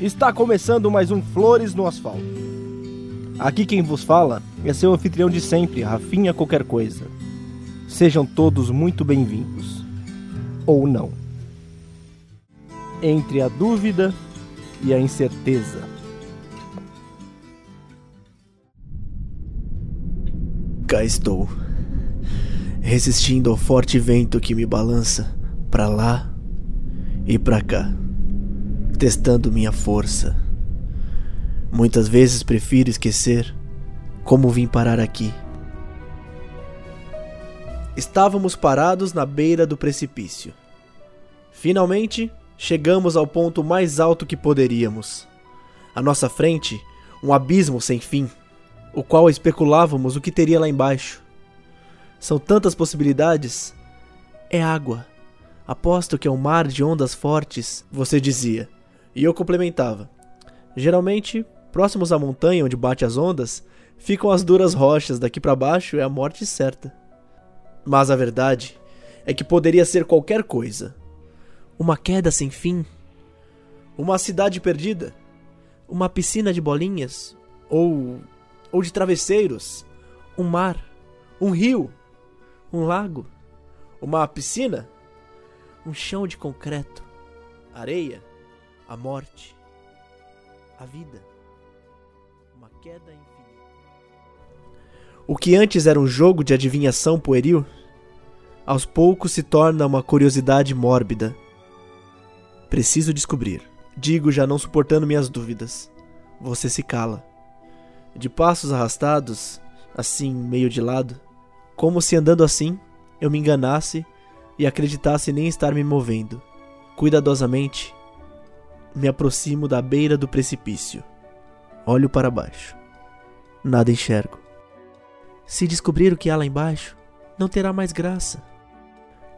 Está começando mais um Flores no Asfalto. Aqui quem vos fala é seu anfitrião de sempre, Rafinha Qualquer Coisa. Sejam todos muito bem-vindos. Ou não. Entre a dúvida e a incerteza. Cá estou, resistindo ao forte vento que me balança para lá e para cá testando minha força. Muitas vezes prefiro esquecer como vim parar aqui. Estávamos parados na beira do precipício. Finalmente, chegamos ao ponto mais alto que poderíamos. À nossa frente, um abismo sem fim, o qual especulávamos o que teria lá embaixo. São tantas possibilidades. É água. Aposto que é um mar de ondas fortes, você dizia. E eu complementava. Geralmente, próximos à montanha onde bate as ondas, ficam as duras rochas, daqui para baixo é a morte certa. Mas a verdade é que poderia ser qualquer coisa. Uma queda sem fim, uma cidade perdida, uma piscina de bolinhas? Ou ou de travesseiros, um mar, um rio, um lago, uma piscina, um chão de concreto, areia, a morte, a vida, uma queda infinita. O que antes era um jogo de adivinhação pueril, aos poucos se torna uma curiosidade mórbida. Preciso descobrir. Digo já não suportando minhas dúvidas. Você se cala. De passos arrastados, assim, meio de lado, como se andando assim eu me enganasse e acreditasse nem estar me movendo. Cuidadosamente, me aproximo da beira do precipício. Olho para baixo. Nada enxergo. Se descobrir o que há lá embaixo, não terá mais graça.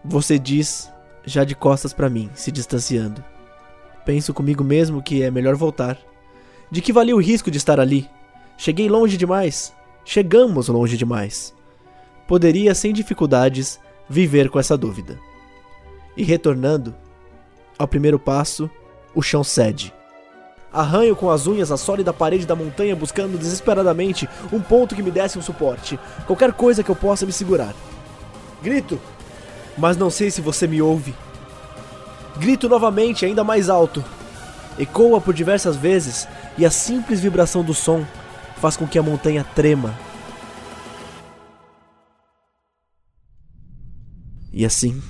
Você diz, já de costas para mim, se distanciando. Penso comigo mesmo que é melhor voltar. De que valia o risco de estar ali? Cheguei longe demais. Chegamos longe demais. Poderia, sem dificuldades, viver com essa dúvida. E retornando ao primeiro passo, o chão cede. Arranho com as unhas a sólida parede da montanha buscando desesperadamente um ponto que me desse um suporte, qualquer coisa que eu possa me segurar. Grito, mas não sei se você me ouve. Grito novamente, ainda mais alto. Ecoa por diversas vezes e a simples vibração do som faz com que a montanha trema. E assim,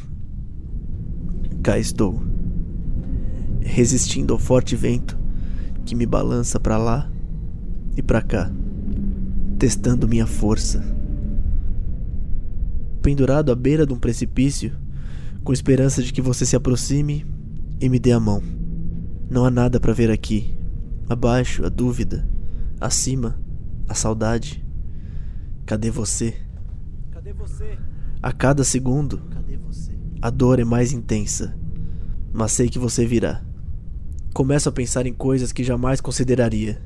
cá estou resistindo ao forte vento que me balança para lá e para cá, testando minha força. Pendurado à beira de um precipício, com esperança de que você se aproxime e me dê a mão. Não há nada para ver aqui. Abaixo, a dúvida. Acima, a saudade. Cadê você? Cadê você? A cada segundo, a dor é mais intensa. Mas sei que você virá. Começo a pensar em coisas que jamais consideraria.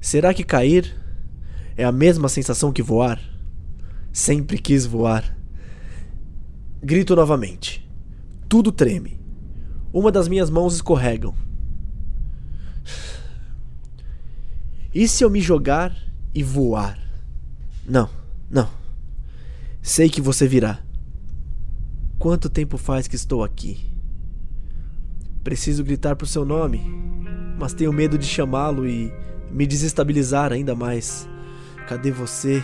Será que cair é a mesma sensação que voar? Sempre quis voar. Grito novamente. Tudo treme. Uma das minhas mãos escorregam. E se eu me jogar e voar? Não, não. Sei que você virá. Quanto tempo faz que estou aqui? Preciso gritar por seu nome, mas tenho medo de chamá-lo e me desestabilizar ainda mais. Cadê você?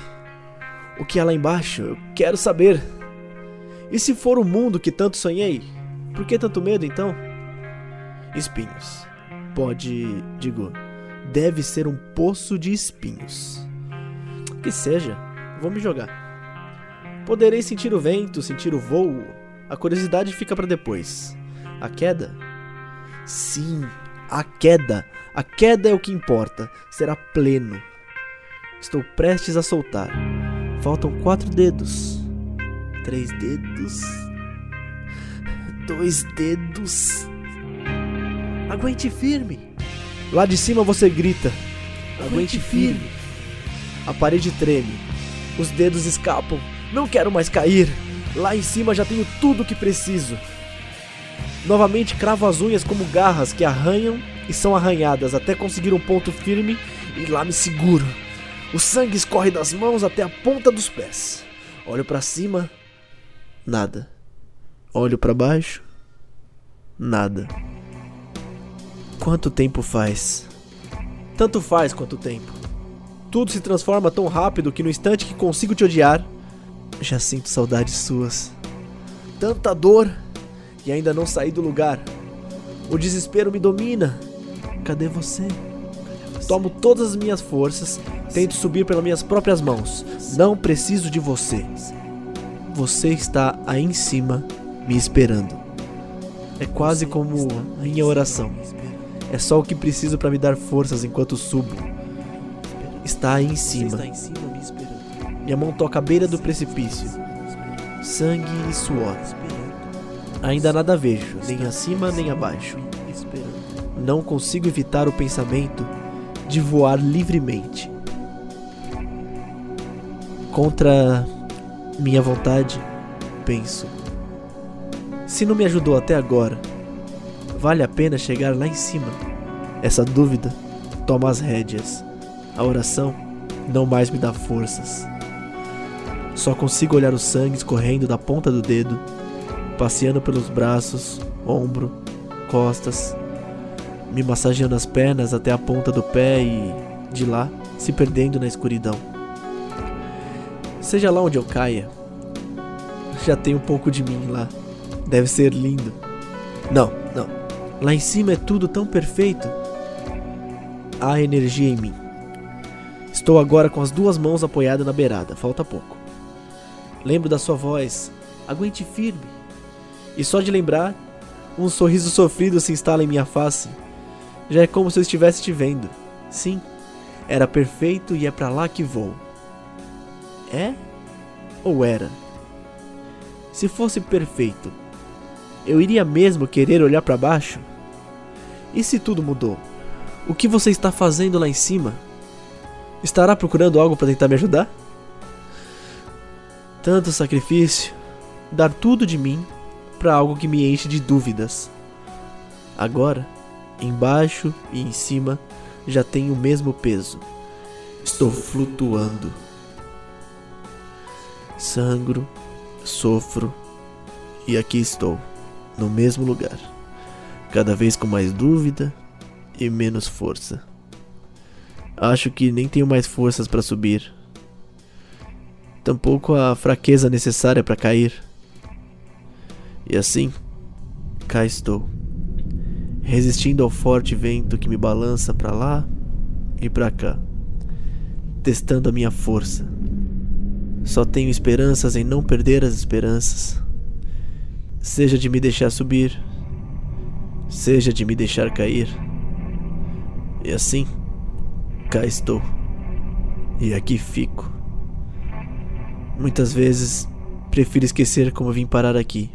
O que há lá embaixo? Eu quero saber. E se for o mundo que tanto sonhei? Por que tanto medo então? Espinhos. Pode, digo, deve ser um poço de espinhos. Que seja, vou me jogar. Poderei sentir o vento, sentir o voo. A curiosidade fica para depois. A queda Sim, a queda. A queda é o que importa. Será pleno. Estou prestes a soltar. Faltam quatro dedos. Três dedos. Dois dedos. Aguente firme. Lá de cima você grita. Aguente firme. A parede treme. Os dedos escapam. Não quero mais cair. Lá em cima já tenho tudo o que preciso. Novamente cravo as unhas como garras que arranham e são arranhadas até conseguir um ponto firme e lá me seguro. O sangue escorre das mãos até a ponta dos pés. Olho para cima, nada. Olho para baixo, nada. Quanto tempo faz? Tanto faz quanto tempo. Tudo se transforma tão rápido que no instante que consigo te odiar, já sinto saudades suas. Tanta dor e ainda não saí do lugar. O desespero me domina. Cadê você? Tomo todas as minhas forças, tento subir pelas minhas próprias mãos. Não preciso de você. Você está aí em cima, me esperando. É quase como minha oração. É só o que preciso para me dar forças enquanto subo. Está aí em cima. Minha mão toca a beira do precipício. Sangue e suor. Ainda nada vejo, nem acima nem abaixo. Não consigo evitar o pensamento de voar livremente. Contra minha vontade, penso. Se não me ajudou até agora, vale a pena chegar lá em cima. Essa dúvida toma as rédeas. A oração não mais me dá forças. Só consigo olhar o sangue escorrendo da ponta do dedo, passeando pelos braços, ombro, costas, me massageando as pernas até a ponta do pé e, de lá, se perdendo na escuridão. Seja lá onde eu caia, já tem um pouco de mim lá. Deve ser lindo. Não, não. Lá em cima é tudo tão perfeito. Há energia em mim. Estou agora com as duas mãos apoiadas na beirada, falta pouco. Lembro da sua voz. Aguente firme. E só de lembrar, um sorriso sofrido se instala em minha face. Já é como se eu estivesse te vendo. Sim, era perfeito e é para lá que vou. É? Ou era? Se fosse perfeito, eu iria mesmo querer olhar para baixo? E se tudo mudou? O que você está fazendo lá em cima? Estará procurando algo para tentar me ajudar? Tanto sacrifício, dar tudo de mim para algo que me enche de dúvidas. Agora, embaixo e em cima já tem o mesmo peso. Estou flutuando. Sangro, sofro e aqui estou, no mesmo lugar, cada vez com mais dúvida e menos força. Acho que nem tenho mais forças para subir, tampouco a fraqueza necessária para cair. E assim, cá estou resistindo ao forte vento que me balança para lá e para cá, testando a minha força. Só tenho esperanças em não perder as esperanças, seja de me deixar subir, seja de me deixar cair. E assim, cá estou. E aqui fico. Muitas vezes prefiro esquecer como vim parar aqui